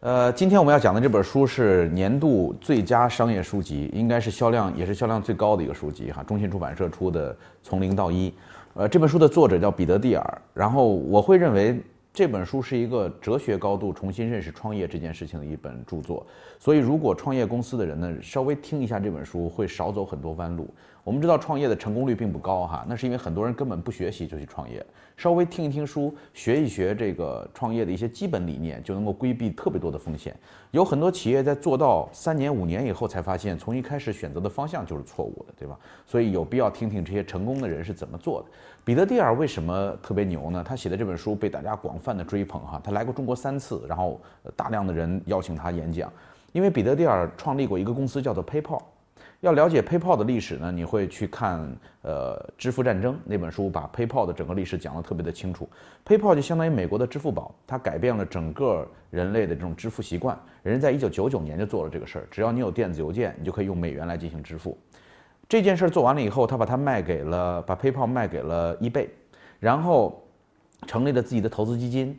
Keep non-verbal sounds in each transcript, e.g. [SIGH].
呃，今天我们要讲的这本书是年度最佳商业书籍，应该是销量也是销量最高的一个书籍哈。中信出版社出的《从零到一》，呃，这本书的作者叫彼得蒂尔。然后我会认为这本书是一个哲学高度重新认识创业这件事情的一本著作。所以，如果创业公司的人呢，稍微听一下这本书，会少走很多弯路。我们知道创业的成功率并不高哈，那是因为很多人根本不学习就去创业。稍微听一听书，学一学这个创业的一些基本理念，就能够规避特别多的风险。有很多企业在做到三年五年以后，才发现从一开始选择的方向就是错误的，对吧？所以有必要听听这些成功的人是怎么做的。彼得蒂尔为什么特别牛呢？他写的这本书被大家广泛的追捧哈，他来过中国三次，然后大量的人邀请他演讲。因为彼得蒂尔创立过一个公司叫做 PayPal。要了解 PayPal 的历史呢，你会去看呃《支付战争》那本书，把 PayPal 的整个历史讲得特别的清楚。PayPal 就相当于美国的支付宝，它改变了整个人类的这种支付习惯。人在一九九九年就做了这个事儿，只要你有电子邮件，你就可以用美元来进行支付。这件事儿做完了以后，他把它卖给了把 PayPal 卖给了 eBay，然后成立了自己的投资基金，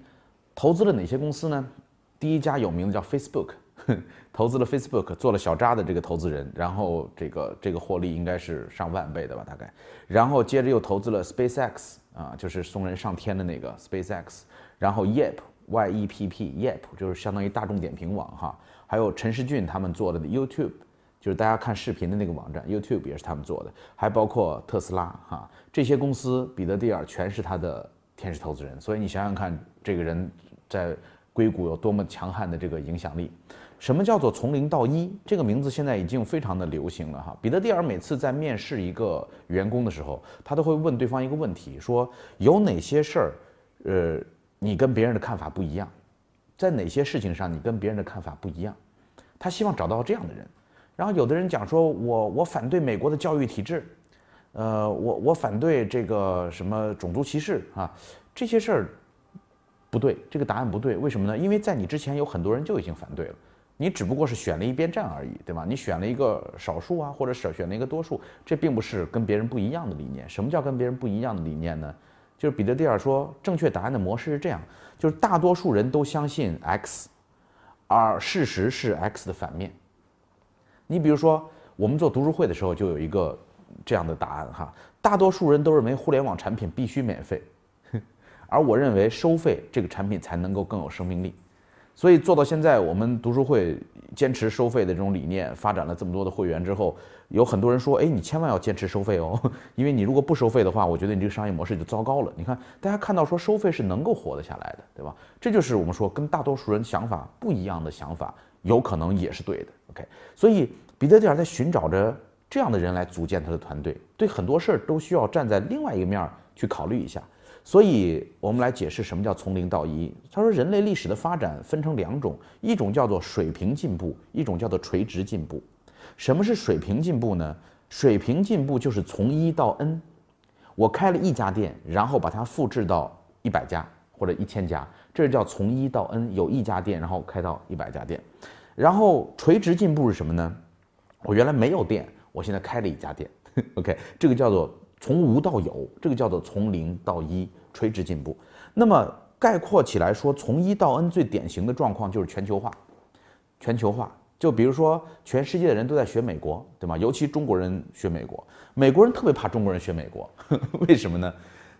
投资了哪些公司呢？第一家有名的叫 Facebook。[LAUGHS] 投资了 Facebook，做了小扎的这个投资人，然后这个这个获利应该是上万倍的吧，大概。然后接着又投资了 SpaceX，啊，就是送人上天的那个 SpaceX。然后 Yep，Y E P P，Yep 就是相当于大众点评网哈。还有陈世俊他们做的 YouTube，就是大家看视频的那个网站，YouTube 也是他们做的。还包括特斯拉哈，这些公司彼得蒂尔全是他的天使投资人。所以你想想看，这个人在硅谷有多么强悍的这个影响力。什么叫做从零到一？这个名字现在已经非常的流行了哈。彼得蒂尔每次在面试一个员工的时候，他都会问对方一个问题，说有哪些事儿，呃，你跟别人的看法不一样，在哪些事情上你跟别人的看法不一样？他希望找到这样的人。然后有的人讲说，我我反对美国的教育体制，呃，我我反对这个什么种族歧视啊，这些事儿不对，这个答案不对。为什么呢？因为在你之前有很多人就已经反对了。你只不过是选了一边站而已，对吧？你选了一个少数啊，或者是选了一个多数，这并不是跟别人不一样的理念。什么叫跟别人不一样的理念呢？就是彼得蒂尔说，正确答案的模式是这样：就是大多数人都相信 X，而事实是 X 的反面。你比如说，我们做读书会的时候就有一个这样的答案哈：大多数人都认为互联网产品必须免费，[LAUGHS] 而我认为收费这个产品才能够更有生命力。所以做到现在，我们读书会坚持收费的这种理念，发展了这么多的会员之后，有很多人说：“哎，你千万要坚持收费哦，[LAUGHS] 因为你如果不收费的话，我觉得你这个商业模式就糟糕了。”你看，大家看到说收费是能够活得下来的，对吧？这就是我们说跟大多数人想法不一样的想法，有可能也是对的。OK，所以彼得蒂尔在寻找着这样的人来组建他的团队，对很多事儿都需要站在另外一个面儿去考虑一下。所以我们来解释什么叫从零到一。他说，人类历史的发展分成两种，一种叫做水平进步，一种叫做垂直进步。什么是水平进步呢？水平进步就是从一到 n，我开了一家店，然后把它复制到一百家或者一千家，这叫从一到 n，有一家店，然后开到一百家店。然后垂直进步是什么呢？我原来没有店，我现在开了一家店。[LAUGHS] OK，这个叫做从无到有，这个叫做从零到一。垂直进步，那么概括起来说，从一到 n 最典型的状况就是全球化。全球化，就比如说全世界的人都在学美国，对吗？尤其中国人学美国，美国人特别怕中国人学美国，[LAUGHS] 为什么呢？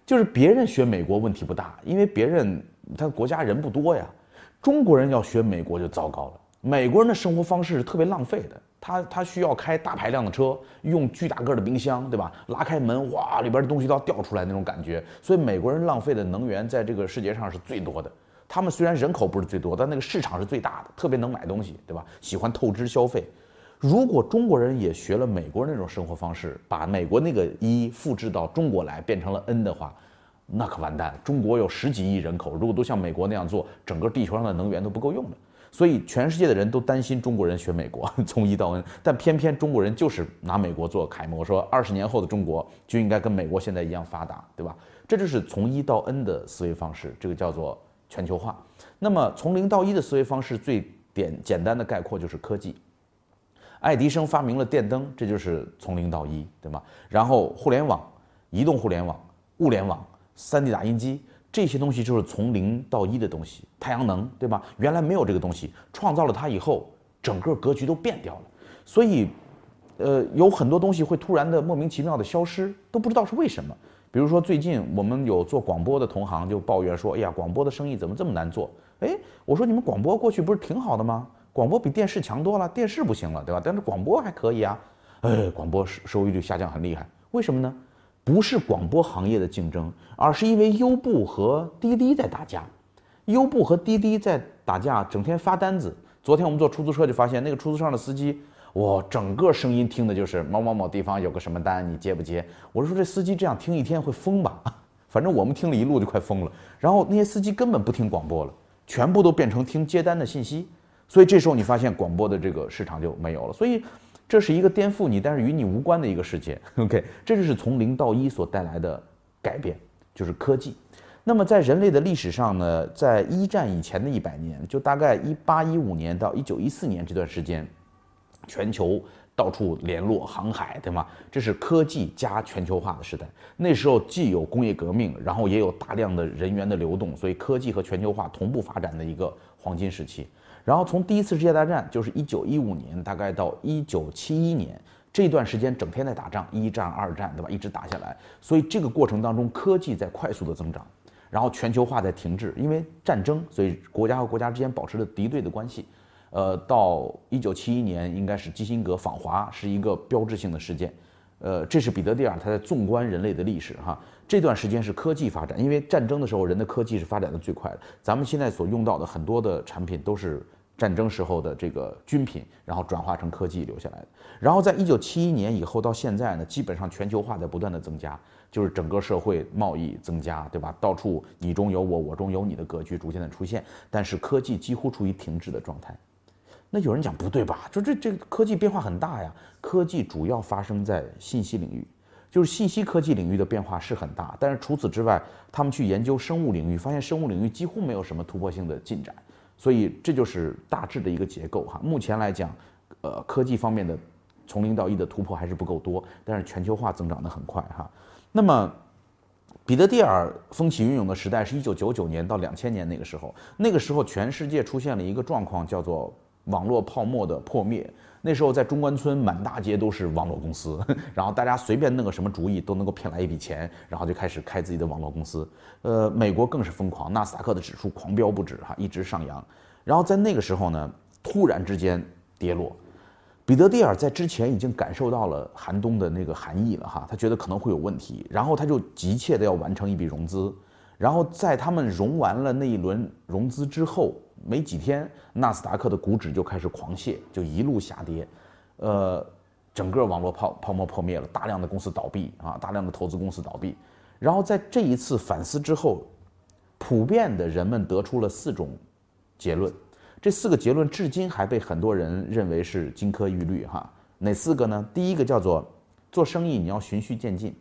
就是别人学美国问题不大，因为别人他国家人不多呀。中国人要学美国就糟糕了，美国人的生活方式是特别浪费的。他他需要开大排量的车，用巨大个的冰箱，对吧？拉开门，哇，里边的东西都要掉出来那种感觉。所以美国人浪费的能源在这个世界上是最多的。他们虽然人口不是最多，但那个市场是最大的，特别能买东西，对吧？喜欢透支消费。如果中国人也学了美国人那种生活方式，把美国那个一复制到中国来，变成了 n 的话，那可完蛋。中国有十几亿人口，如果都像美国那样做，整个地球上的能源都不够用了。所以全世界的人都担心中国人学美国 [LAUGHS] 从一到 n，但偏偏中国人就是拿美国做楷模，说二十年后的中国就应该跟美国现在一样发达，对吧？这就是从一到 n 的思维方式，这个叫做全球化。那么从零到一的思维方式最简简单的概括就是科技。爱迪生发明了电灯，这就是从零到一，对吗？然后互联网、移动互联网、物联网、3D 打印机。这些东西就是从零到一的东西，太阳能，对吧？原来没有这个东西，创造了它以后，整个格局都变掉了。所以，呃，有很多东西会突然的莫名其妙的消失，都不知道是为什么。比如说最近我们有做广播的同行就抱怨说：“哎呀，广播的生意怎么这么难做？”哎，我说你们广播过去不是挺好的吗？广播比电视强多了，电视不行了，对吧？但是广播还可以啊。哎，广播收收益率下降很厉害，为什么呢？不是广播行业的竞争，而是因为优步和滴滴在打架。优步和滴滴在打架，整天发单子。昨天我们坐出租车就发现，那个出租车上的司机，哇，整个声音听的就是某某某地方有个什么单，你接不接？我说这司机这样听一天会疯吧？[LAUGHS] 反正我们听了一路就快疯了。然后那些司机根本不听广播了，全部都变成听接单的信息。所以这时候你发现广播的这个市场就没有了。所以。这是一个颠覆你，但是与你无关的一个世界。[LAUGHS] OK，这就是从零到一所带来的改变，就是科技。那么在人类的历史上呢，在一战以前的一百年，就大概一八一五年到一九一四年这段时间，全球到处联络、航海，对吗？这是科技加全球化的时代。那时候既有工业革命，然后也有大量的人员的流动，所以科技和全球化同步发展的一个黄金时期。然后从第一次世界大战，就是一九一五年，大概到一九七一年这段时间，整天在打仗，一战、二战，对吧？一直打下来。所以这个过程当中，科技在快速的增长，然后全球化在停滞，因为战争，所以国家和国家之间保持着敌对的关系。呃，到一九七一年，应该是基辛格访华，是一个标志性的事件。呃，这是彼得蒂尔他在纵观人类的历史哈，这段时间是科技发展，因为战争的时候人的科技是发展的最快的，咱们现在所用到的很多的产品都是。战争时候的这个军品，然后转化成科技留下来的。然后在一九七一年以后到现在呢，基本上全球化在不断的增加，就是整个社会贸易增加，对吧？到处你中有我，我中有你的格局逐渐的出现，但是科技几乎处于停滞的状态。那有人讲不对吧？就这这个科技变化很大呀。科技主要发生在信息领域，就是信息科技领域的变化是很大，但是除此之外，他们去研究生物领域，发现生物领域几乎没有什么突破性的进展。所以这就是大致的一个结构哈。目前来讲，呃，科技方面的从零到一的突破还是不够多，但是全球化增长的很快哈。那么，彼得蒂尔风起云涌的时代是一九九九年到两千年那个时候，那个时候全世界出现了一个状况，叫做网络泡沫的破灭。那时候在中关村满大街都是网络公司，[LAUGHS] 然后大家随便弄个什么主意都能够骗来一笔钱，然后就开始开自己的网络公司。呃，美国更是疯狂，纳斯达克的指数狂飙不止哈，一直上扬。然后在那个时候呢，突然之间跌落。彼得蒂尔在之前已经感受到了寒冬的那个寒意了哈，他觉得可能会有问题，然后他就急切的要完成一笔融资。然后在他们融完了那一轮融资之后。没几天，纳斯达克的股指就开始狂泻，就一路下跌，呃，整个网络泡泡沫破灭了，大量的公司倒闭啊，大量的投资公司倒闭。然后在这一次反思之后，普遍的人们得出了四种结论，这四个结论至今还被很多人认为是金科玉律哈。哪四个呢？第一个叫做做生意你要循序渐进，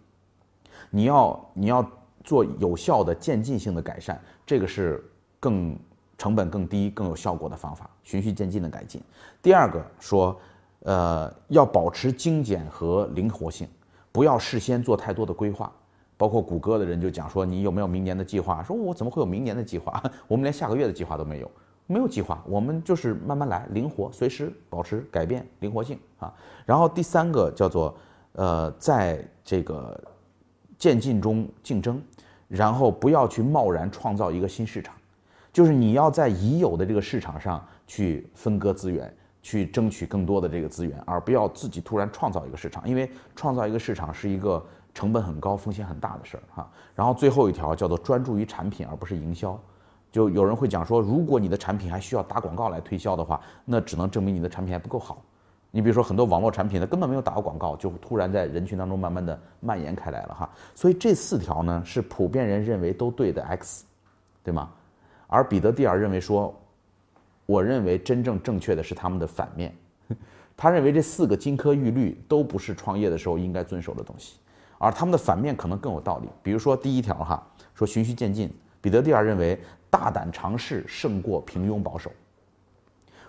你要你要做有效的渐进性的改善，这个是更。成本更低、更有效果的方法，循序渐进的改进。第二个说，呃，要保持精简和灵活性，不要事先做太多的规划。包括谷歌的人就讲说，你有没有明年的计划？说我怎么会有明年的计划？[LAUGHS] 我们连下个月的计划都没有，没有计划，我们就是慢慢来，灵活，随时保持改变灵活性啊。然后第三个叫做，呃，在这个渐进中竞争，然后不要去贸然创造一个新市场。就是你要在已有的这个市场上去分割资源，去争取更多的这个资源，而不要自己突然创造一个市场，因为创造一个市场是一个成本很高、风险很大的事儿哈。然后最后一条叫做专注于产品而不是营销。就有人会讲说，如果你的产品还需要打广告来推销的话，那只能证明你的产品还不够好。你比如说很多网络产品呢，根本没有打过广告，就突然在人群当中慢慢的蔓延开来了哈。所以这四条呢是普遍人认为都对的 X，对吗？而彼得蒂尔认为说，我认为真正正确的是他们的反面。他认为这四个金科玉律都不是创业的时候应该遵守的东西，而他们的反面可能更有道理。比如说第一条哈，说循序渐进。彼得蒂尔认为大胆尝试胜过平庸保守。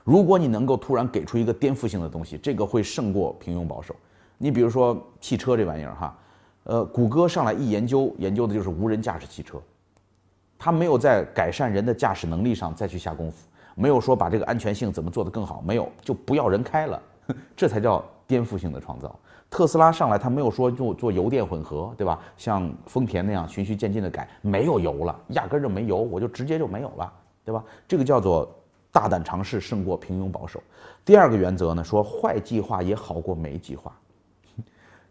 如果你能够突然给出一个颠覆性的东西，这个会胜过平庸保守。你比如说汽车这玩意儿哈，呃，谷歌上来一研究，研究的就是无人驾驶汽车。他没有在改善人的驾驶能力上再去下功夫，没有说把这个安全性怎么做得更好，没有就不要人开了，[LAUGHS] 这才叫颠覆性的创造。特斯拉上来，他没有说做做油电混合，对吧？像丰田那样循序渐进的改，没有油了，压根儿就没油，我就直接就没有了，对吧？这个叫做大胆尝试胜过平庸保守。第二个原则呢，说坏计划也好过没计划。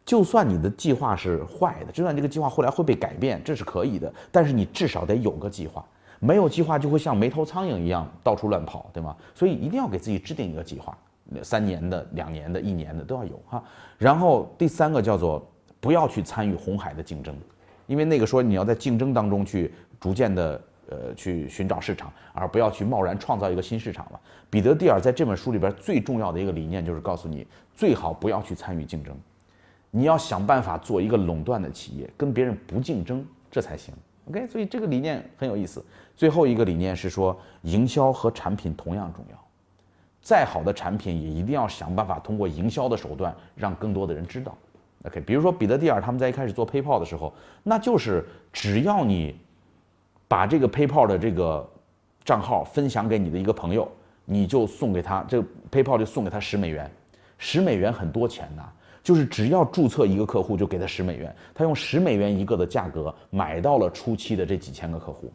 就算你的计划是坏的，就算这个计划后来会被改变，这是可以的，但是你至少得有个计划。没有计划就会像没头苍蝇一样到处乱跑，对吗？所以一定要给自己制定一个计划。三年的、两年的、一年的都要有哈。然后第三个叫做不要去参与红海的竞争，因为那个说你要在竞争当中去逐渐的呃去寻找市场，而不要去贸然创造一个新市场了。彼得蒂尔在这本书里边最重要的一个理念就是告诉你，最好不要去参与竞争，你要想办法做一个垄断的企业，跟别人不竞争，这才行。OK，所以这个理念很有意思。最后一个理念是说，营销和产品同样重要。再好的产品也一定要想办法通过营销的手段让更多的人知道。OK，比如说彼得蒂尔他们在一开始做 PayPal 的时候，那就是只要你把这个 PayPal 的这个账号分享给你的一个朋友，你就送给他这个 PayPal 就送给他十美元，十美元很多钱呐，就是只要注册一个客户就给他十美元，他用十美元一个的价格买到了初期的这几千个客户，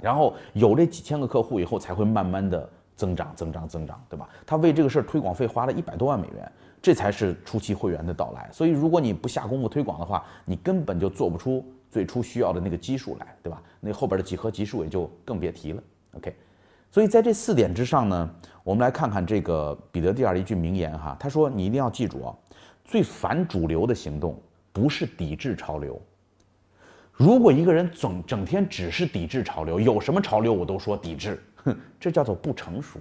然后有这几千个客户以后才会慢慢的。增长，增长，增长，对吧？他为这个事儿推广费花了一百多万美元，这才是初期会员的到来。所以，如果你不下功夫推广的话，你根本就做不出最初需要的那个基数来，对吧？那后边的几何级数也就更别提了。OK，所以在这四点之上呢，我们来看看这个彼得蒂尔一句名言哈，他说：“你一定要记住啊，最反主流的行动不是抵制潮流。如果一个人整整天只是抵制潮流，有什么潮流我都说抵制。”哼，这叫做不成熟，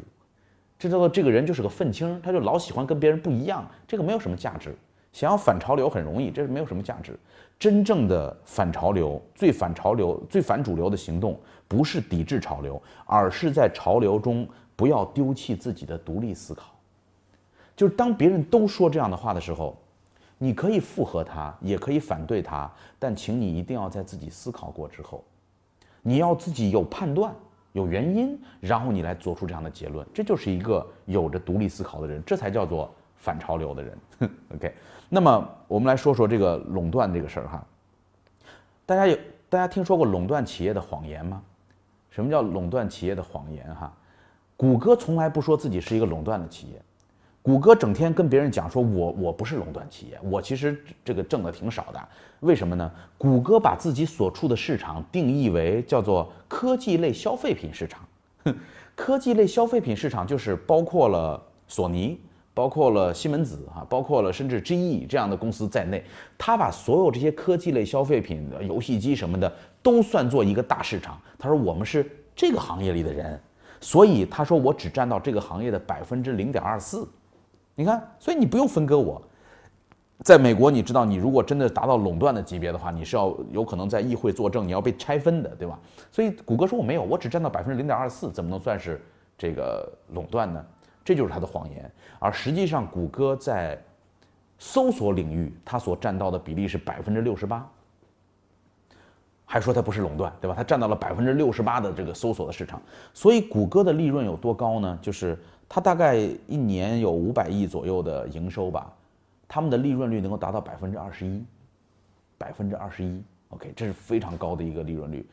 这叫做这个人就是个愤青，他就老喜欢跟别人不一样，这个没有什么价值。想要反潮流很容易，这是没有什么价值。真正的反潮流、最反潮流、最反主流的行动，不是抵制潮流，而是在潮流中不要丢弃自己的独立思考。就是当别人都说这样的话的时候，你可以附和他，也可以反对他，但请你一定要在自己思考过之后，你要自己有判断。有原因，然后你来做出这样的结论，这就是一个有着独立思考的人，这才叫做反潮流的人。[LAUGHS] OK，那么我们来说说这个垄断这个事儿哈。大家有大家听说过垄断企业的谎言吗？什么叫垄断企业的谎言哈？谷歌从来不说自己是一个垄断的企业。谷歌整天跟别人讲说，我我不是垄断企业，我其实这个挣的挺少的。为什么呢？谷歌把自己所处的市场定义为叫做科技类消费品市场。科技类消费品市场就是包括了索尼，包括了西门子啊，包括了甚至 GE 这样的公司在内。他把所有这些科技类消费品、游戏机什么的都算作一个大市场。他说我们是这个行业里的人，所以他说我只占到这个行业的百分之零点二四。你看，所以你不用分割我。在美国，你知道，你如果真的达到垄断的级别的话，你是要有可能在议会作证，你要被拆分的，对吧？所以谷歌说我没有，我只占到百分之零点二四，怎么能算是这个垄断呢？这就是他的谎言。而实际上，谷歌在搜索领域，它所占到的比例是百分之六十八，还说它不是垄断，对吧？它占到了百分之六十八的这个搜索的市场。所以，谷歌的利润有多高呢？就是它大概一年有五百亿左右的营收吧。他们的利润率能够达到百分之二十一，百分之二十一，OK，这是非常高的一个利润率。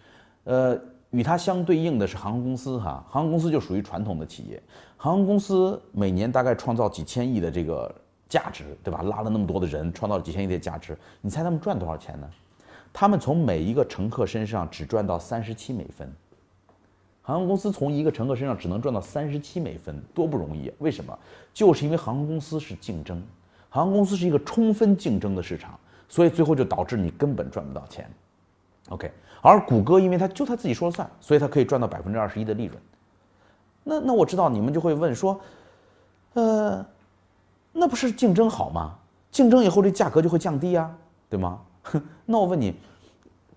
呃，与它相对应的是航空公司哈，航空公司就属于传统的企业，航空公司每年大概创造几千亿的这个价值，对吧？拉了那么多的人，创造了几千亿的价值，你猜他们赚多少钱呢？他们从每一个乘客身上只赚到三十七美分，航空公司从一个乘客身上只能赚到三十七美分，多不容易啊！为什么？就是因为航空公司是竞争。航空公司是一个充分竞争的市场，所以最后就导致你根本赚不到钱。OK，而谷歌因为它就它自己说了算，所以它可以赚到百分之二十一的利润。那那我知道你们就会问说，呃，那不是竞争好吗？竞争以后这价格就会降低呀，对吗？[LAUGHS] 那我问你，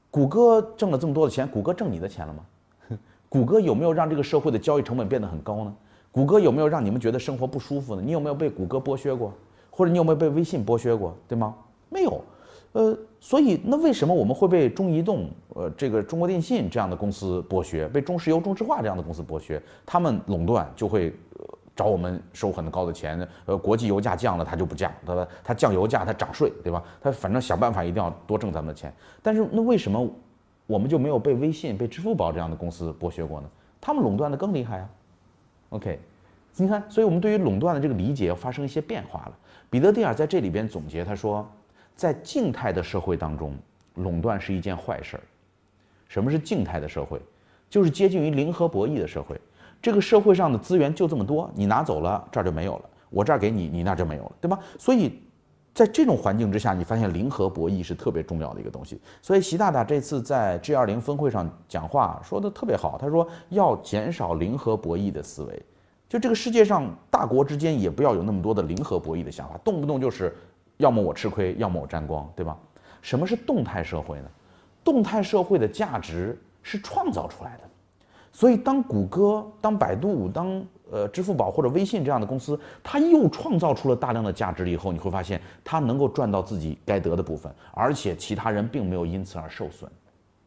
谷歌挣了这么多的钱，谷歌挣你的钱了吗？谷歌有没有让这个社会的交易成本变得很高呢？谷歌有没有让你们觉得生活不舒服呢？你有没有被谷歌剥削过？或者你有没有被微信剥削过，对吗？没有，呃，所以那为什么我们会被中移动、呃这个中国电信这样的公司剥削，被中石油、中石化这样的公司剥削？他们垄断就会找我们收很高的钱。呃，国际油价降了，它就不降，对吧？它降油价，它涨税，对吧？它反正想办法一定要多挣咱们的钱。但是那为什么我们就没有被微信、被支付宝这样的公司剥削过呢？他们垄断的更厉害啊。OK，你看，所以我们对于垄断的这个理解要发生一些变化了。彼得蒂尔在这里边总结，他说，在静态的社会当中，垄断是一件坏事儿。什么是静态的社会？就是接近于零和博弈的社会。这个社会上的资源就这么多，你拿走了，这儿就没有了；我这儿给你，你那儿就没有了，对吧？所以，在这种环境之下，你发现零和博弈是特别重要的一个东西。所以，习大大这次在 G 二零峰会上讲话说的特别好，他说要减少零和博弈的思维。就这个世界上，大国之间也不要有那么多的零和博弈的想法，动不动就是，要么我吃亏，要么我沾光，对吧？什么是动态社会呢？动态社会的价值是创造出来的。所以，当谷歌、当百度、当呃支付宝或者微信这样的公司，它又创造出了大量的价值以后，你会发现它能够赚到自己该得的部分，而且其他人并没有因此而受损。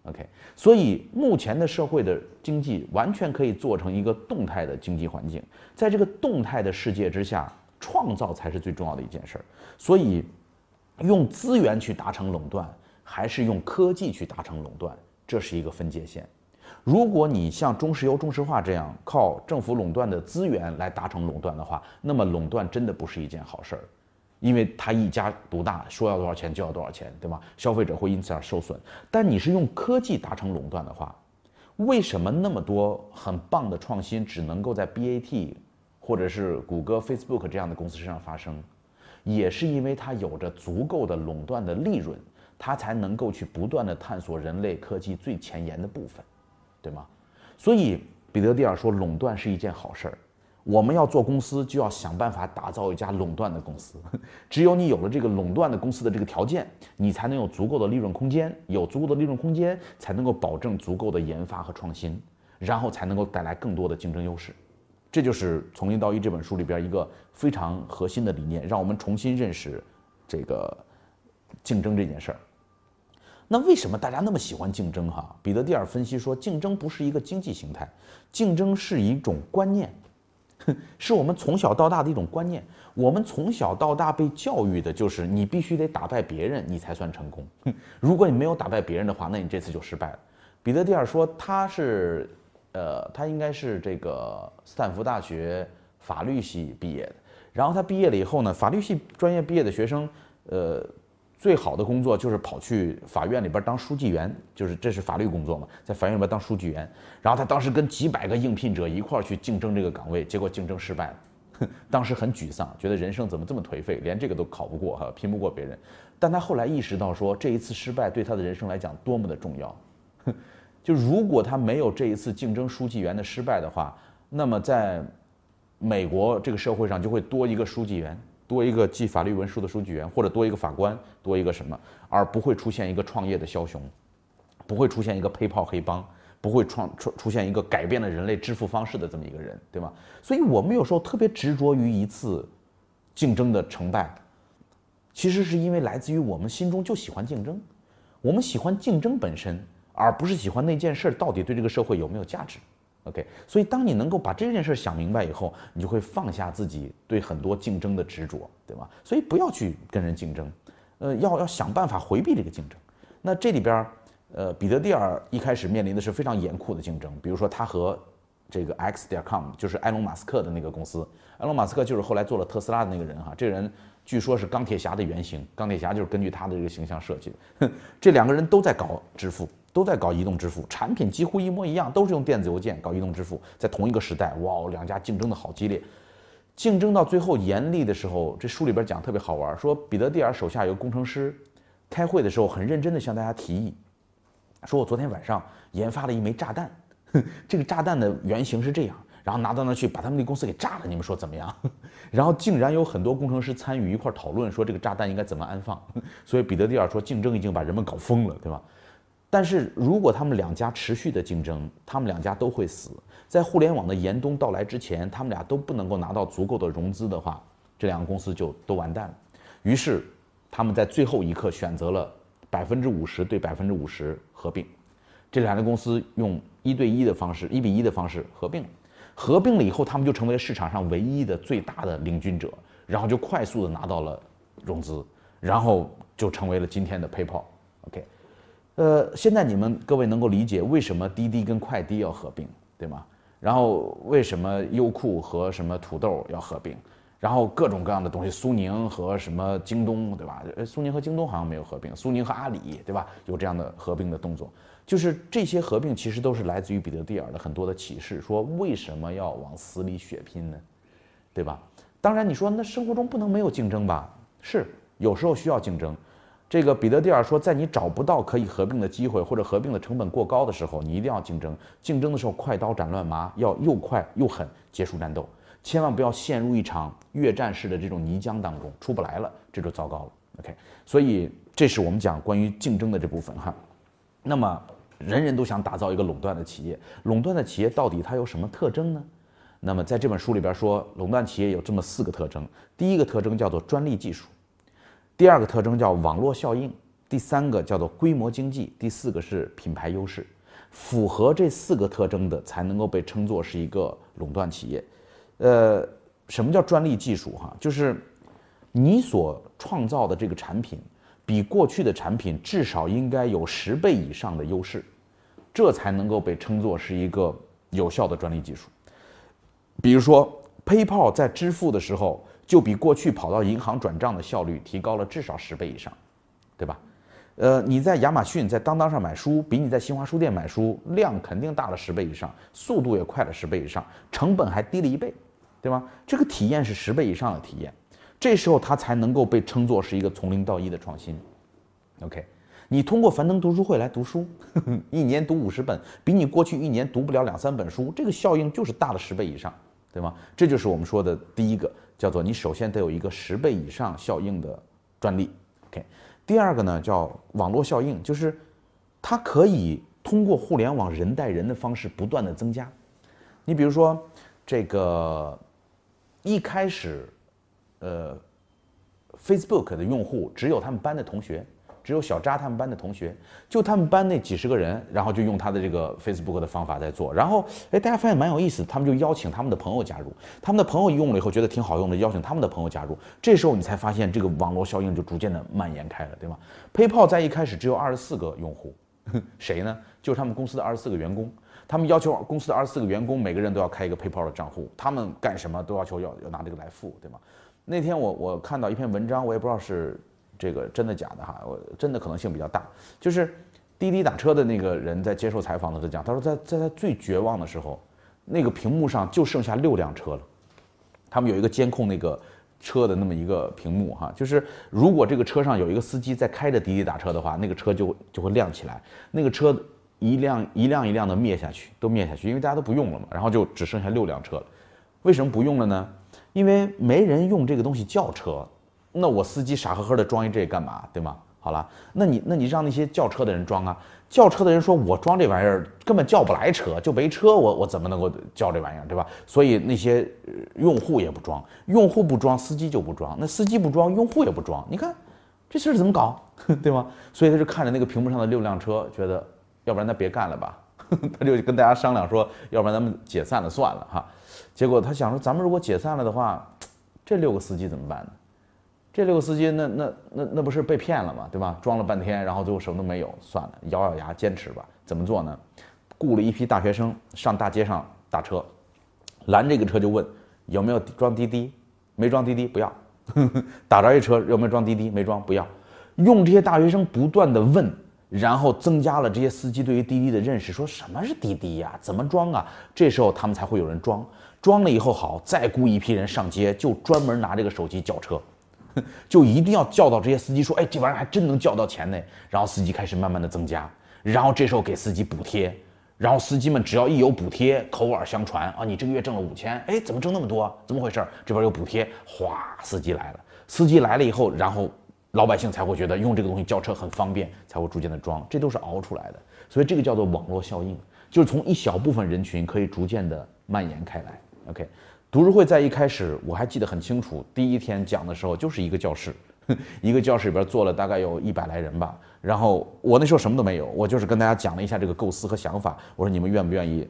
OK，所以目前的社会的经济完全可以做成一个动态的经济环境，在这个动态的世界之下，创造才是最重要的一件事儿。所以，用资源去达成垄断，还是用科技去达成垄断，这是一个分界线。如果你像中石油、中石化这样靠政府垄断的资源来达成垄断的话，那么垄断真的不是一件好事儿。因为它一家独大，说要多少钱就要多少钱，对吗？消费者会因此而受损。但你是用科技达成垄断的话，为什么那么多很棒的创新只能够在 BAT 或者是谷歌、Facebook 这样的公司身上发生？也是因为它有着足够的垄断的利润，它才能够去不断的探索人类科技最前沿的部分，对吗？所以彼得蒂尔说，垄断是一件好事儿。我们要做公司，就要想办法打造一家垄断的公司。[LAUGHS] 只有你有了这个垄断的公司的这个条件，你才能有足够的利润空间。有足够的利润空间，才能够保证足够的研发和创新，然后才能够带来更多的竞争优势。这就是《从零到一》这本书里边一个非常核心的理念，让我们重新认识这个竞争这件事儿。那为什么大家那么喜欢竞争？哈，彼得蒂尔分析说，竞争不是一个经济形态，竞争是一种观念。[LAUGHS] 是我们从小到大的一种观念。我们从小到大被教育的就是你必须得打败别人，你才算成功。[LAUGHS] 如果你没有打败别人的话，那你这次就失败了。彼得蒂尔说他是，呃，他应该是这个斯坦福大学法律系毕业的。然后他毕业了以后呢，法律系专业毕业的学生，呃。最好的工作就是跑去法院里边当书记员，就是这是法律工作嘛，在法院里边当书记员。然后他当时跟几百个应聘者一块去竞争这个岗位，结果竞争失败了，[LAUGHS] 当时很沮丧，觉得人生怎么这么颓废，连这个都考不过哈，拼不过别人。但他后来意识到说，这一次失败对他的人生来讲多么的重要。[LAUGHS] 就如果他没有这一次竞争书记员的失败的话，那么在美国这个社会上就会多一个书记员。多一个记法律文书的书记员，或者多一个法官，多一个什么，而不会出现一个创业的枭雄，不会出现一个配炮黑帮，不会创出出现一个改变了人类支付方式的这么一个人，对吗？所以我们有时候特别执着于一次竞争的成败，其实是因为来自于我们心中就喜欢竞争，我们喜欢竞争本身，而不是喜欢那件事到底对这个社会有没有价值。OK，所以当你能够把这件事想明白以后，你就会放下自己对很多竞争的执着，对吧？所以不要去跟人竞争，呃，要要想办法回避这个竞争。那这里边，呃，彼得蒂尔一开始面临的是非常严酷的竞争，比如说他和这个 X 点 com，就是埃隆马斯克的那个公司，埃隆马斯克就是后来做了特斯拉的那个人哈，这个人据说是钢铁侠的原型，钢铁侠就是根据他的这个形象设计的。[LAUGHS] 这两个人都在搞支付。都在搞移动支付，产品几乎一模一样，都是用电子邮件搞移动支付。在同一个时代，哇，两家竞争的好激烈，竞争到最后严厉的时候，这书里边讲特别好玩，说彼得蒂尔手下有个工程师，开会的时候很认真的向大家提议，说我昨天晚上研发了一枚炸弹，[LAUGHS] 这个炸弹的原型是这样，然后拿到那去把他们那公司给炸了，你们说怎么样？[LAUGHS] 然后竟然有很多工程师参与一块讨论，说这个炸弹应该怎么安放。[LAUGHS] 所以彼得蒂尔说，竞争已经把人们搞疯了，对吧？但是如果他们两家持续的竞争，他们两家都会死。在互联网的严冬到来之前，他们俩都不能够拿到足够的融资的话，这两个公司就都完蛋了。于是，他们在最后一刻选择了百分之五十对百分之五十合并，这两家公司用一对一的方式，一比一的方式合并，合并了以后，他们就成为了市场上唯一的最大的领军者，然后就快速的拿到了融资，然后就成为了今天的 PayPal。OK，呃，现在你们各位能够理解为什么滴滴跟快滴要合并，对吗？然后为什么优酷和什么土豆要合并？然后各种各样的东西，苏宁和什么京东，对吧？呃，苏宁和京东好像没有合并，苏宁和阿里，对吧？有这样的合并的动作，就是这些合并其实都是来自于彼得蒂尔的很多的启示，说为什么要往死里血拼呢？对吧？当然你说那生活中不能没有竞争吧？是，有时候需要竞争。这个彼得蒂尔说，在你找不到可以合并的机会或者合并的成本过高的时候，你一定要竞争。竞争的时候快刀斩乱麻，要又快又狠结束战斗。千万不要陷入一场越战式的这种泥浆当中，出不来了，这就糟糕了。OK，所以这是我们讲关于竞争的这部分哈。那么，人人都想打造一个垄断的企业，垄断的企业到底它有什么特征呢？那么在这本书里边说，垄断企业有这么四个特征：第一个特征叫做专利技术，第二个特征叫网络效应，第三个叫做规模经济，第四个是品牌优势。符合这四个特征的，才能够被称作是一个垄断企业。呃，什么叫专利技术？哈，就是你所创造的这个产品，比过去的产品至少应该有十倍以上的优势，这才能够被称作是一个有效的专利技术。比如说，PayPal 在支付的时候，就比过去跑到银行转账的效率提高了至少十倍以上，对吧？呃，你在亚马逊、在当当上买书，比你在新华书店买书量肯定大了十倍以上，速度也快了十倍以上，成本还低了一倍。对吗？这个体验是十倍以上的体验，这时候它才能够被称作是一个从零到一的创新。OK，你通过樊登读书会来读书，一年读五十本，比你过去一年读不了两三本书，这个效应就是大了十倍以上，对吗？这就是我们说的第一个，叫做你首先得有一个十倍以上效应的专利。OK，第二个呢叫网络效应，就是它可以通过互联网人带人的方式不断的增加。你比如说这个。一开始，呃，Facebook 的用户只有他们班的同学，只有小扎他们班的同学，就他们班那几十个人，然后就用他的这个 Facebook 的方法在做，然后哎，大家发现蛮有意思，他们就邀请他们的朋友加入，他们的朋友用了以后觉得挺好用的，邀请他们的朋友加入，这时候你才发现这个网络效应就逐渐的蔓延开了，对吗？PayPal 在一开始只有二十四个用户，谁呢？就是他们公司的二十四个员工。他们要求公司的二十四个员工每个人都要开一个 PayPal 的账户，他们干什么都要求要要拿这个来付，对吗？那天我我看到一篇文章，我也不知道是这个真的假的哈，我真的可能性比较大，就是滴滴打车的那个人在接受采访的时候讲，他说在在他最绝望的时候，那个屏幕上就剩下六辆车了，他们有一个监控那个车的那么一个屏幕哈，就是如果这个车上有一个司机在开着滴滴打车的话，那个车就就会亮起来，那个车。一辆一辆一辆的灭下去，都灭下去，因为大家都不用了嘛，然后就只剩下六辆车了。为什么不用了呢？因为没人用这个东西叫车，那我司机傻呵呵的装一这干嘛，对吗？好了，那你那你让那些叫车的人装啊？叫车的人说，我装这玩意儿根本叫不来车，就没车，我我怎么能够叫这玩意儿，对吧？所以那些用户也不装，用户不装，司机就不装，那司机不装，用户也不装，你看这事儿怎么搞，[LAUGHS] 对吗？所以他就看着那个屏幕上的六辆车，觉得。要不然他别干了吧，[LAUGHS] 他就跟大家商量说，要不然咱们解散了算了哈。结果他想说，咱们如果解散了的话，这六个司机怎么办呢？这六个司机那那那那不是被骗了吗？对吧？装了半天，然后最后什么都没有，算了，咬咬牙坚持吧。怎么做呢？雇了一批大学生上大街上打车，拦这个车就问 [LAUGHS] 有没有装滴滴，没装滴滴不要。打着一车有没有装滴滴，没装不要。用这些大学生不断的问。然后增加了这些司机对于滴滴的认识，说什么是滴滴呀？怎么装啊？这时候他们才会有人装，装了以后好，再雇一批人上街，就专门拿这个手机叫车，[LAUGHS] 就一定要叫到这些司机说，哎，这玩意儿还真能叫到钱呢。然后司机开始慢慢的增加，然后这时候给司机补贴，然后司机们只要一有补贴，口耳相传啊，你这个月挣了五千，哎，怎么挣那么多？怎么回事？这边有补贴，哗，司机来了，司机来了以后，然后。老百姓才会觉得用这个东西叫车很方便，才会逐渐的装，这都是熬出来的。所以这个叫做网络效应，就是从一小部分人群可以逐渐的蔓延开来。OK，读书会在一开始我还记得很清楚，第一天讲的时候就是一个教室，[LAUGHS] 一个教室里边坐了大概有一百来人吧。然后我那时候什么都没有，我就是跟大家讲了一下这个构思和想法。我说你们愿不愿意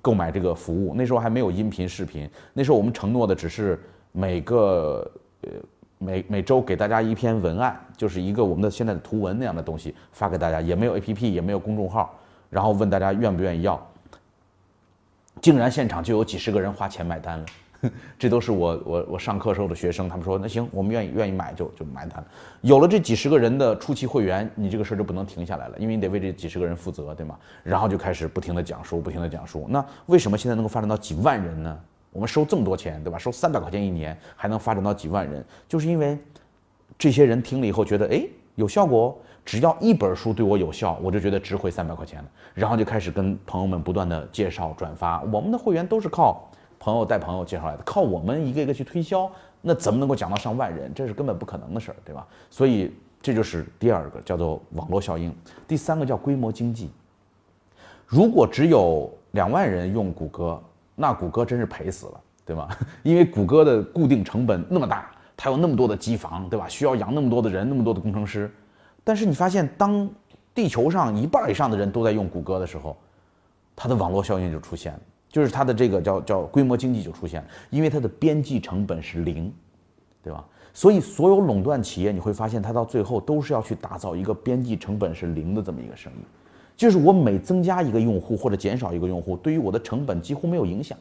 购买这个服务？那时候还没有音频、视频，那时候我们承诺的只是每个呃每每周给大家一篇文案，就是一个我们的现在的图文那样的东西发给大家，也没有 APP，也没有公众号，然后问大家愿不愿意要。竟然现场就有几十个人花钱买单了。[LAUGHS] 这都是我我我上课时候的学生，他们说那行，我们愿意愿意买就就买它。有了这几十个人的初期会员，你这个事儿就不能停下来了，因为你得为这几十个人负责，对吗？然后就开始不停的讲书，不停的讲书。那为什么现在能够发展到几万人呢？我们收这么多钱，对吧？收三百块钱一年，还能发展到几万人，就是因为这些人听了以后觉得，哎，有效果哦。只要一本书对我有效，我就觉得值回三百块钱了。然后就开始跟朋友们不断的介绍转发。我们的会员都是靠。朋友带朋友介绍来的，靠我们一个一个去推销，那怎么能够讲到上万人？这是根本不可能的事儿，对吧？所以这就是第二个叫做网络效应，第三个叫规模经济。如果只有两万人用谷歌，那谷歌真是赔死了，对吗？[LAUGHS] 因为谷歌的固定成本那么大，它有那么多的机房，对吧？需要养那么多的人，那么多的工程师。但是你发现，当地球上一半以上的人都在用谷歌的时候，它的网络效应就出现了。就是它的这个叫叫规模经济就出现，因为它的边际成本是零，对吧？所以所有垄断企业你会发现，它到最后都是要去打造一个边际成本是零的这么一个生意，就是我每增加一个用户或者减少一个用户，对于我的成本几乎没有影响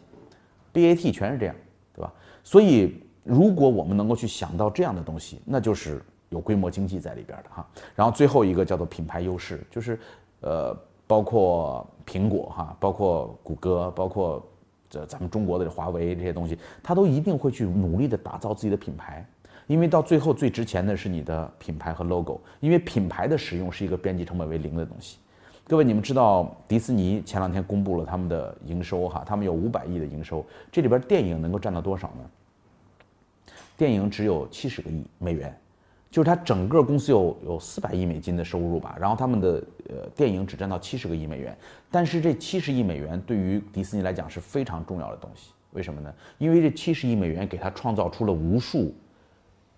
，BAT 全是这样，对吧？所以如果我们能够去想到这样的东西，那就是有规模经济在里边的哈。然后最后一个叫做品牌优势，就是呃。包括苹果哈，包括谷歌，包括这咱们中国的华为这些东西，它都一定会去努力的打造自己的品牌，因为到最后最值钱的是你的品牌和 logo，因为品牌的使用是一个边际成本为零的东西。各位，你们知道迪士尼前两天公布了他们的营收哈，他们有五百亿的营收，这里边电影能够占到多少呢？电影只有七十个亿美元。就是它整个公司有有四百亿美金的收入吧，然后他们的呃电影只占到七十个亿美元，但是这七十亿美元对于迪士尼来讲是非常重要的东西，为什么呢？因为这七十亿美元给他创造出了无数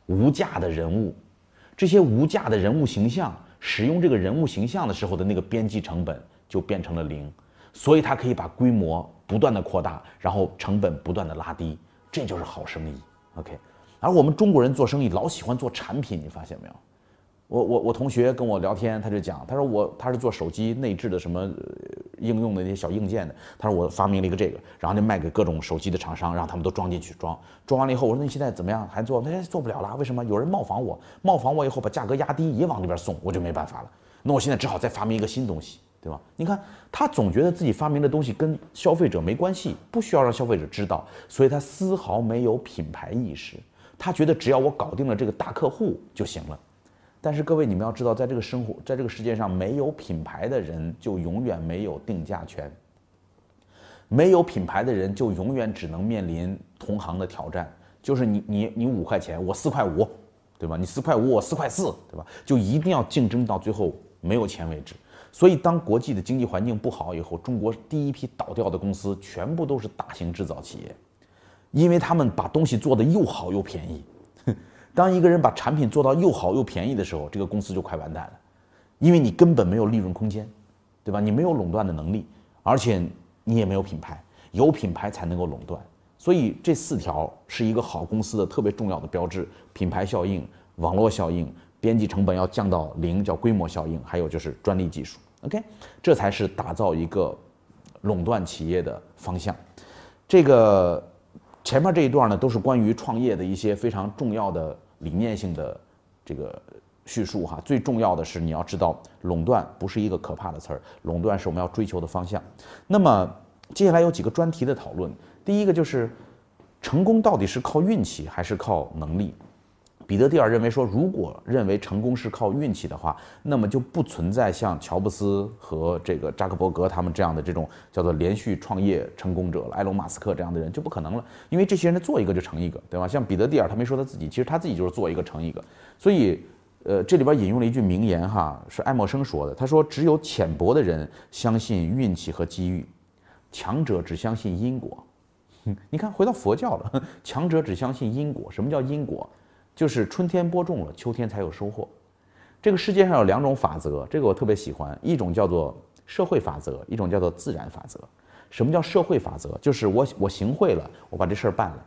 无价的人物，这些无价的人物形象，使用这个人物形象的时候的那个边际成本就变成了零，所以它可以把规模不断的扩大，然后成本不断的拉低，这就是好生意。OK。而我们中国人做生意老喜欢做产品，你发现没有？我我我同学跟我聊天，他就讲，他说我他是做手机内置的什么应用的那些小硬件的。他说我发明了一个这个，然后就卖给各种手机的厂商，让他们都装进去装。装完了以后，我说那你现在怎么样？还做？那做不了了，为什么？有人冒仿我，冒仿我以后把价格压低，也往里边送，我就没办法了。那我现在只好再发明一个新东西，对吧？你看他总觉得自己发明的东西跟消费者没关系，不需要让消费者知道，所以他丝毫没有品牌意识。他觉得只要我搞定了这个大客户就行了，但是各位你们要知道，在这个生活，在这个世界上，没有品牌的人就永远没有定价权。没有品牌的人就永远只能面临同行的挑战，就是你你你五块钱，我四块五，对吧？你四块五，我四块四，对吧？就一定要竞争到最后没有钱为止。所以当国际的经济环境不好以后，中国第一批倒掉的公司全部都是大型制造企业。因为他们把东西做得又好又便宜，[LAUGHS] 当一个人把产品做到又好又便宜的时候，这个公司就快完蛋了，因为你根本没有利润空间，对吧？你没有垄断的能力，而且你也没有品牌，有品牌才能够垄断。所以这四条是一个好公司的特别重要的标志：品牌效应、网络效应、边际成本要降到零，叫规模效应，还有就是专利技术。OK，这才是打造一个垄断企业的方向。这个。前面这一段呢，都是关于创业的一些非常重要的理念性的这个叙述哈。最重要的是，你要知道，垄断不是一个可怕的词儿，垄断是我们要追求的方向。那么接下来有几个专题的讨论，第一个就是，成功到底是靠运气还是靠能力？彼得蒂尔认为说，如果认为成功是靠运气的话，那么就不存在像乔布斯和这个扎克伯格他们这样的这种叫做连续创业成功者了，埃隆·马斯克这样的人就不可能了，因为这些人做一个就成一个，对吧？像彼得蒂尔他没说他自己，其实他自己就是做一个成一个。所以，呃，这里边引用了一句名言哈，是爱默生说的，他说：“只有浅薄的人相信运气和机遇，强者只相信因果。[LAUGHS] ”你看，回到佛教了，[LAUGHS] 强者只相信因果。什么叫因果？就是春天播种了，秋天才有收获。这个世界上有两种法则，这个我特别喜欢，一种叫做社会法则，一种叫做自然法则。什么叫社会法则？就是我我行贿了，我把这事儿办了；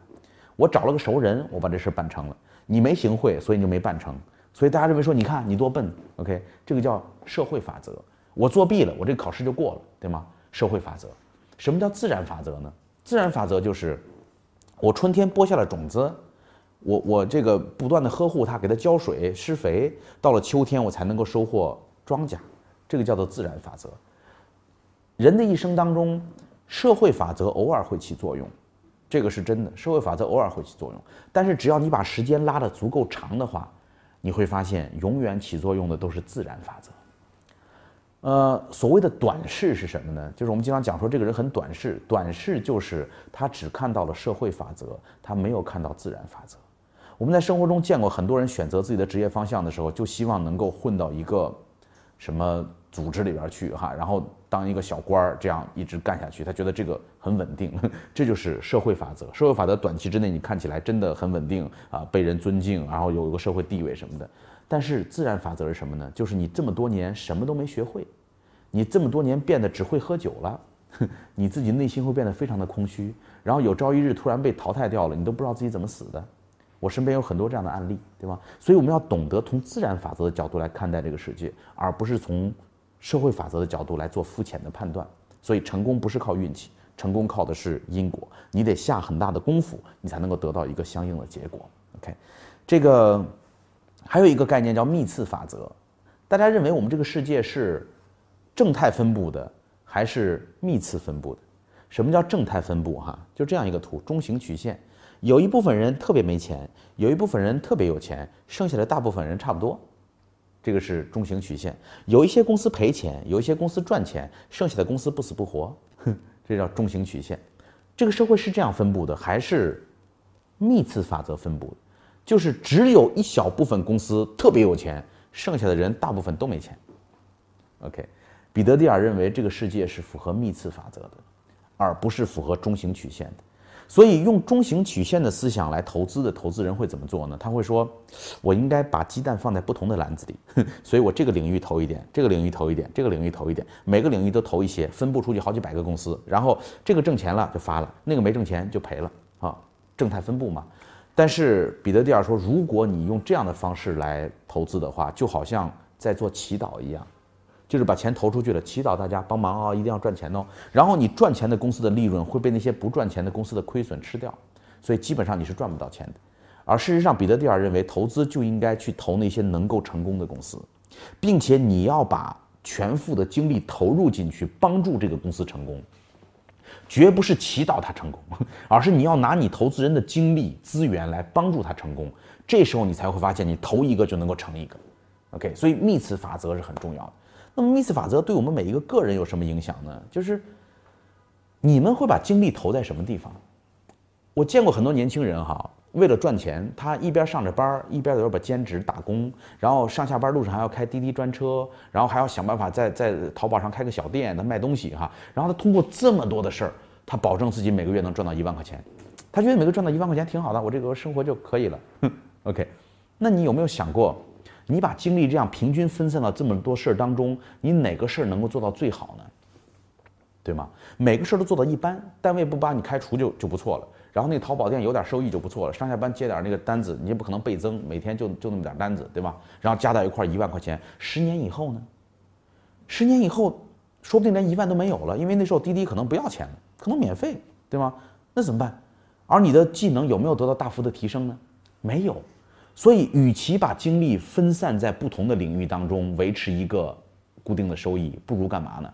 我找了个熟人，我把这事儿办成了。你没行贿，所以你就没办成。所以大家认为说，你看你多笨，OK？这个叫社会法则。我作弊了，我这个考试就过了，对吗？社会法则。什么叫自然法则呢？自然法则就是，我春天播下了种子，我我这个不断的呵护它，给它浇水施肥，到了秋天我才能够收获庄稼，这个叫做自然法则。人的一生当中，社会法则偶尔会起作用，这个是真的，社会法则偶尔会起作用。但是只要你把时间拉得足够长的话，你会发现永远起作用的都是自然法则。呃，所谓的短视是什么呢？就是我们经常讲说这个人很短视，短视就是他只看到了社会法则，他没有看到自然法则。我们在生活中见过很多人选择自己的职业方向的时候，就希望能够混到一个什么组织里边去哈，然后当一个小官儿，这样一直干下去，他觉得这个很稳定，[LAUGHS] 这就是社会法则。社会法则短期之内你看起来真的很稳定啊，被人尊敬，然后有一个社会地位什么的。但是自然法则是什么呢？就是你这么多年什么都没学会，你这么多年变得只会喝酒了，[LAUGHS] 你自己内心会变得非常的空虚，然后有朝一日突然被淘汰掉了，你都不知道自己怎么死的。我身边有很多这样的案例，对吧？所以我们要懂得从自然法则的角度来看待这个世界，而不是从社会法则的角度来做肤浅的判断。所以成功不是靠运气，成功靠的是因果，你得下很大的功夫，你才能够得到一个相应的结果。OK，这个。还有一个概念叫幂次法则，大家认为我们这个世界是正态分布的还是幂次分布的？什么叫正态分布？哈，就这样一个图，中型曲线，有一部分人特别没钱，有一部分人特别有钱，剩下的大部分人差不多，这个是中型曲线。有一些公司赔钱，有一些公司赚钱，剩下的公司不死不活，哼 [LAUGHS] 这叫中型曲线。这个社会是这样分布的，还是幂次法则分布的？就是只有一小部分公司特别有钱，剩下的人大部分都没钱。OK，彼得蒂尔认为这个世界是符合幂次法则的，而不是符合中型曲线的。所以用中型曲线的思想来投资的投资人会怎么做呢？他会说：“我应该把鸡蛋放在不同的篮子里，[LAUGHS] 所以我这个领域投一点，这个领域投一点，这个领域投一点，每个领域都投一些，分布出去好几百个公司，然后这个挣钱了就发了，那个没挣钱就赔了啊，正态分布嘛。”但是彼得蒂尔说，如果你用这样的方式来投资的话，就好像在做祈祷一样，就是把钱投出去了，祈祷大家帮忙啊，一定要赚钱哦。然后你赚钱的公司的利润会被那些不赚钱的公司的亏损吃掉，所以基本上你是赚不到钱的。而事实上，彼得蒂尔认为，投资就应该去投那些能够成功的公司，并且你要把全副的精力投入进去，帮助这个公司成功。绝不是祈祷它成功，[LAUGHS] 而是你要拿你投资人的精力资源来帮助它成功。这时候你才会发现，你投一个就能够成一个。OK，所以幂次法则是很重要的。那么幂次法则对我们每一个个人有什么影响呢？就是你们会把精力投在什么地方？我见过很多年轻人哈，为了赚钱，他一边上着班，一边在外边兼职打工，然后上下班路上还要开滴滴专车，然后还要想办法在在淘宝上开个小店，他卖东西哈。然后他通过这么多的事儿。他保证自己每个月能赚到一万块钱，他觉得每个月赚到一万块钱挺好的，我这个生活就可以了。哼 [LAUGHS] OK，那你有没有想过，你把精力这样平均分散到这么多事儿当中，你哪个事儿能够做到最好呢？对吗？每个事儿都做到一般，单位不把你开除就就不错了。然后那淘宝店有点收益就不错了，上下班接点那个单子，你也不可能倍增，每天就就那么点单子，对吧？然后加到一块一万块钱，十年以后呢？十年以后，说不定连一万都没有了，因为那时候滴滴可能不要钱了。可能免费，对吗？那怎么办？而你的技能有没有得到大幅的提升呢？没有。所以，与其把精力分散在不同的领域当中维持一个固定的收益，不如干嘛呢？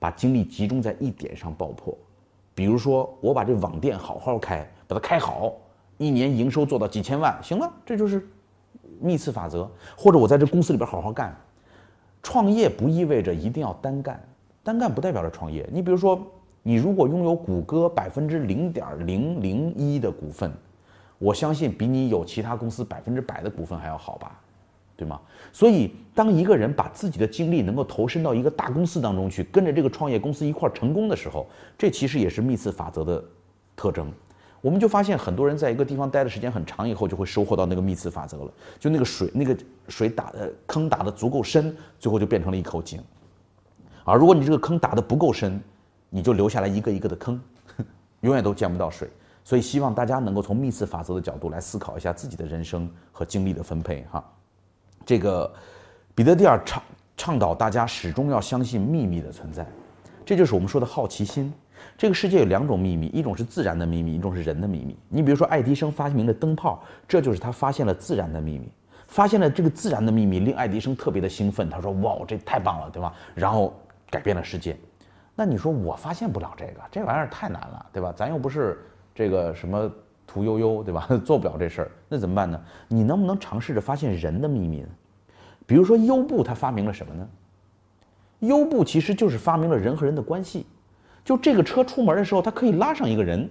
把精力集中在一点上爆破。比如说，我把这网店好好开，把它开好，一年营收做到几千万，行了，这就是密次法则。或者我在这公司里边好好干。创业不意味着一定要单干，单干不代表着创业。你比如说。你如果拥有谷歌百分之零点零零一的股份，我相信比你有其他公司百分之百的股份还要好吧，对吗？所以，当一个人把自己的精力能够投身到一个大公司当中去，跟着这个创业公司一块儿成功的时候，这其实也是密次法则的特征。我们就发现很多人在一个地方待的时间很长以后，就会收获到那个密次法则了。就那个水，那个水打的坑打的足够深，最后就变成了一口井。而如果你这个坑打的不够深，你就留下来一个一个的坑，[LAUGHS] 永远都见不到水。所以希望大家能够从密次法则的角度来思考一下自己的人生和精力的分配哈。这个彼得蒂尔倡倡导大家始终要相信秘密的存在，这就是我们说的好奇心。这个世界有两种秘密，一种是自然的秘密，一种是人的秘密。你比如说爱迪生发明的灯泡，这就是他发现了自然的秘密，发现了这个自然的秘密，令爱迪生特别的兴奋。他说：“哇，这太棒了，对吧？”然后改变了世界。那你说我发现不了这个，这玩意儿太难了，对吧？咱又不是这个什么屠呦呦，对吧？[LAUGHS] 做不了这事儿，那怎么办呢？你能不能尝试着发现人的秘密呢？比如说优步，它发明了什么呢？优步其实就是发明了人和人的关系。就这个车出门的时候，它可以拉上一个人，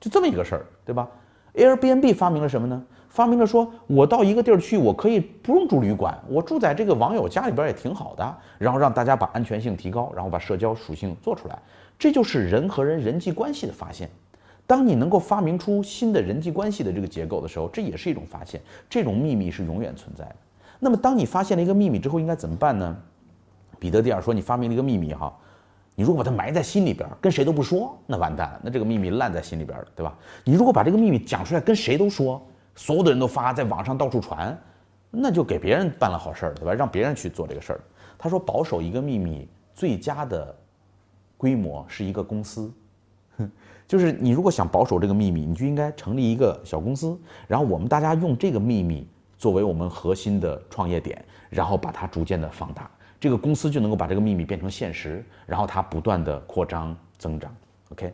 就这么一个事儿，对吧？Airbnb 发明了什么呢？发明了说，我到一个地儿去，我可以不用住旅馆，我住在这个网友家里边也挺好的，然后让大家把安全性提高，然后把社交属性做出来，这就是人和人人际关系的发现。当你能够发明出新的人际关系的这个结构的时候，这也是一种发现。这种秘密是永远存在的。那么，当你发现了一个秘密之后，应该怎么办呢？彼得蒂尔说：“你发明了一个秘密，哈。”你如果把它埋在心里边，跟谁都不说，那完蛋了，那这个秘密烂在心里边了，对吧？你如果把这个秘密讲出来，跟谁都说，所有的人都发在网上到处传，那就给别人办了好事儿，对吧？让别人去做这个事儿。他说，保守一个秘密最佳的规模是一个公司，就是你如果想保守这个秘密，你就应该成立一个小公司，然后我们大家用这个秘密作为我们核心的创业点，然后把它逐渐的放大。这个公司就能够把这个秘密变成现实，然后它不断的扩张增长。OK，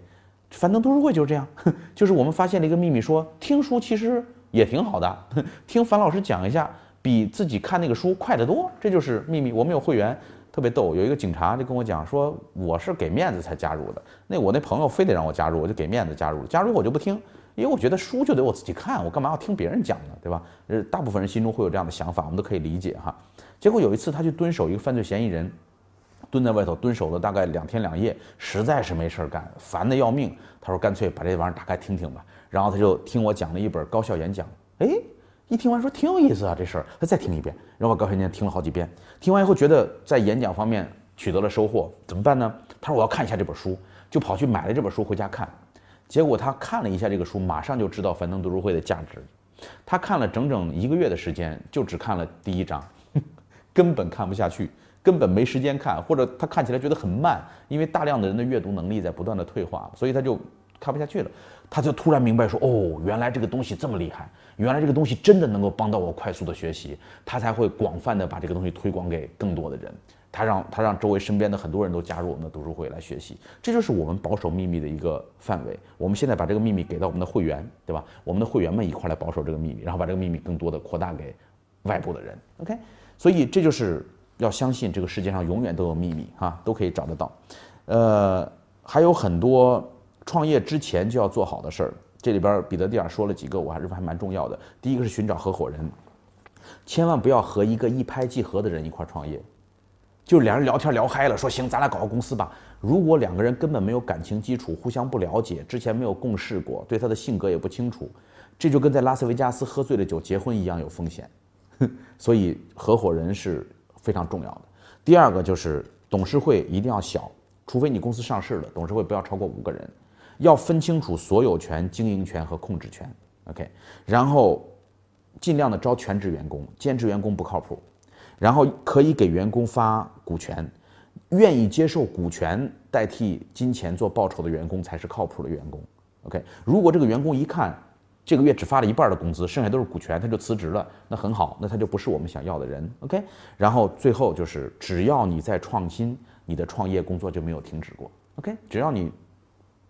樊登读书会就是这样，就是我们发现了一个秘密，说听书其实也挺好的，听樊老师讲一下，比自己看那个书快得多。这就是秘密。我们有会员特别逗，有一个警察就跟我讲说，我是给面子才加入的。那我那朋友非得让我加入，我就给面子加入了。加入我就不听，因为我觉得书就得我自己看，我干嘛要听别人讲呢？对吧？呃，大部分人心中会有这样的想法，我们都可以理解哈。结果有一次，他去蹲守一个犯罪嫌疑人，蹲在外头蹲守了大概两天两夜，实在是没事儿干，烦得要命。他说：“干脆把这玩意儿打开听听吧。”然后他就听我讲了一本高效演讲。哎，一听完说挺有意思啊，这事儿。他再听一遍，然后把高效演讲听了好几遍。听完以后觉得在演讲方面取得了收获，怎么办呢？他说：“我要看一下这本书。”就跑去买了这本书回家看。结果他看了一下这个书，马上就知道樊登读书会的价值。他看了整整一个月的时间，就只看了第一章。根本看不下去，根本没时间看，或者他看起来觉得很慢，因为大量的人的阅读能力在不断的退化，所以他就看不下去了。他就突然明白说：“哦，原来这个东西这么厉害，原来这个东西真的能够帮到我快速的学习。”他才会广泛的把这个东西推广给更多的人。他让他让周围身边的很多人都加入我们的读书会来学习。这就是我们保守秘密的一个范围。我们现在把这个秘密给到我们的会员，对吧？我们的会员们一块来保守这个秘密，然后把这个秘密更多的扩大给外部的人。OK。所以这就是要相信这个世界上永远都有秘密哈，都可以找得到。呃，还有很多创业之前就要做好的事儿。这里边彼得蒂尔说了几个，我还是还蛮重要的。第一个是寻找合伙人，千万不要和一个一拍即合的人一块创业。就是两人聊天聊嗨了，说行，咱俩搞个公司吧。如果两个人根本没有感情基础，互相不了解，之前没有共事过，对他的性格也不清楚，这就跟在拉斯维加斯喝醉了酒结婚一样有风险。[LAUGHS] 所以合伙人是非常重要的。第二个就是董事会一定要小，除非你公司上市了，董事会不要超过五个人，要分清楚所有权、经营权和控制权。OK，然后尽量的招全职员工，兼职员工不靠谱。然后可以给员工发股权，愿意接受股权代替金钱做报酬的员工才是靠谱的员工。OK，如果这个员工一看。这个月只发了一半的工资，剩下都是股权，他就辞职了。那很好，那他就不是我们想要的人。OK，然后最后就是，只要你在创新，你的创业工作就没有停止过。OK，只要你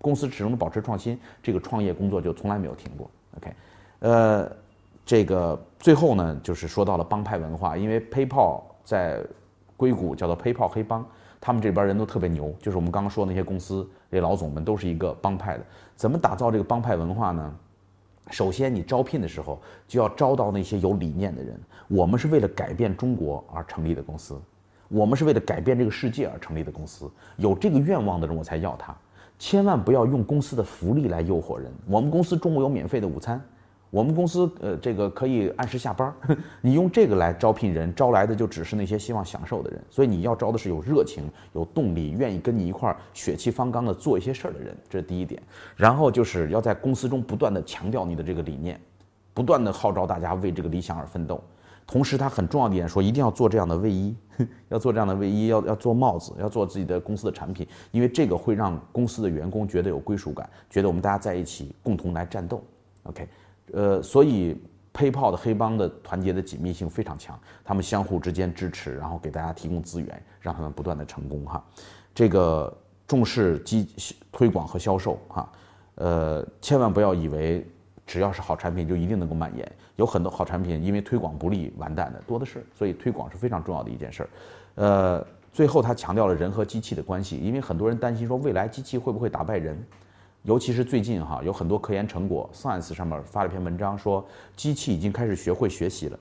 公司始终保持创新，这个创业工作就从来没有停过。OK，呃，这个最后呢，就是说到了帮派文化，因为 PayPal 在硅谷叫做 PayPal 黑帮，他们这边人都特别牛，就是我们刚刚说那些公司那老总们都是一个帮派的。怎么打造这个帮派文化呢？首先，你招聘的时候就要招到那些有理念的人。我们是为了改变中国而成立的公司，我们是为了改变这个世界而成立的公司。有这个愿望的人，我才要他。千万不要用公司的福利来诱惑人。我们公司中午有免费的午餐，我们公司呃这个可以按时下班。[LAUGHS] 你用这个来招聘人，招来的就只是那些希望享受的人。所以你要招的是有热情、有动力、愿意跟你一块儿血气方刚的做一些事儿的人，这是第一点。然后就是要在公司中不断的强调你的这个理念，不断的号召大家为这个理想而奋斗。同时，他很重要的一点说，一定要做这样的卫衣，[LAUGHS] 要做这样的卫衣，要要做帽子，要做自己的公司的产品，因为这个会让公司的员工觉得有归属感，觉得我们大家在一起共同来战斗。OK，呃，所以 PayPal 的黑帮的团结的紧密性非常强，他们相互之间支持，然后给大家提供资源，让他们不断的成功哈。这个重视基推广和销售哈，呃，千万不要以为。只要是好产品，就一定能够蔓延。有很多好产品因为推广不利完蛋的多的是，所以推广是非常重要的一件事儿。呃，最后他强调了人和机器的关系，因为很多人担心说未来机器会不会打败人，尤其是最近哈有很多科研成果，Science 上面发了一篇文章说机器已经开始学会学习了，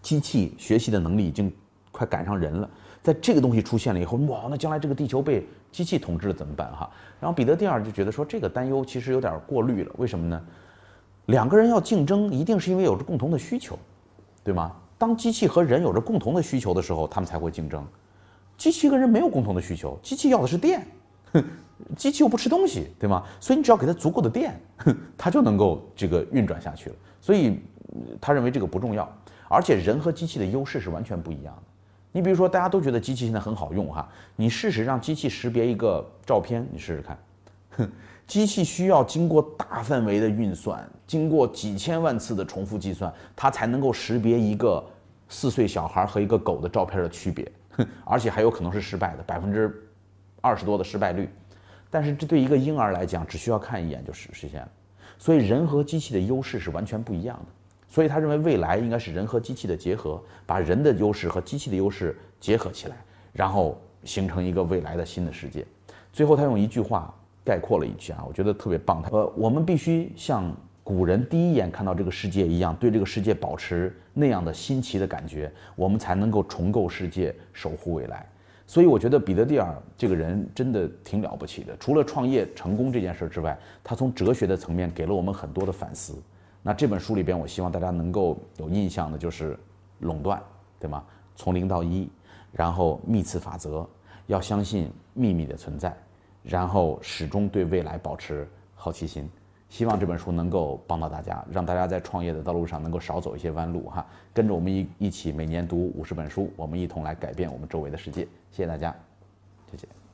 机器学习的能力已经快赶上人了。在这个东西出现了以后，哇，那将来这个地球被机器统治了怎么办哈？然后彼得蒂尔就觉得说这个担忧其实有点过虑了，为什么呢？两个人要竞争，一定是因为有着共同的需求，对吗？当机器和人有着共同的需求的时候，他们才会竞争。机器跟人没有共同的需求，机器要的是电，[LAUGHS] 机器又不吃东西，对吗？所以你只要给它足够的电，[LAUGHS] 它就能够这个运转下去了。所以他认为这个不重要，而且人和机器的优势是完全不一样的。你比如说，大家都觉得机器现在很好用哈，你试试让机器识别一个照片，你试试看。哼机器需要经过大范围的运算，经过几千万次的重复计算，它才能够识别一个四岁小孩和一个狗的照片的区别，[LAUGHS] 而且还有可能是失败的，百分之二十多的失败率。但是这对一个婴儿来讲，只需要看一眼就实实现了。所以人和机器的优势是完全不一样的。所以他认为未来应该是人和机器的结合，把人的优势和机器的优势结合起来，然后形成一个未来的新的世界。最后他用一句话。概括了一句啊，我觉得特别棒。呃，我们必须像古人第一眼看到这个世界一样，对这个世界保持那样的新奇的感觉，我们才能够重构世界，守护未来。所以，我觉得彼得蒂尔这个人真的挺了不起的。除了创业成功这件事之外，他从哲学的层面给了我们很多的反思。那这本书里边，我希望大家能够有印象的就是垄断，对吗？从零到一，然后密次法则，要相信秘密的存在。然后始终对未来保持好奇心，希望这本书能够帮到大家，让大家在创业的道路上能够少走一些弯路哈。跟着我们一一起每年读五十本书，我们一同来改变我们周围的世界。谢谢大家，谢谢。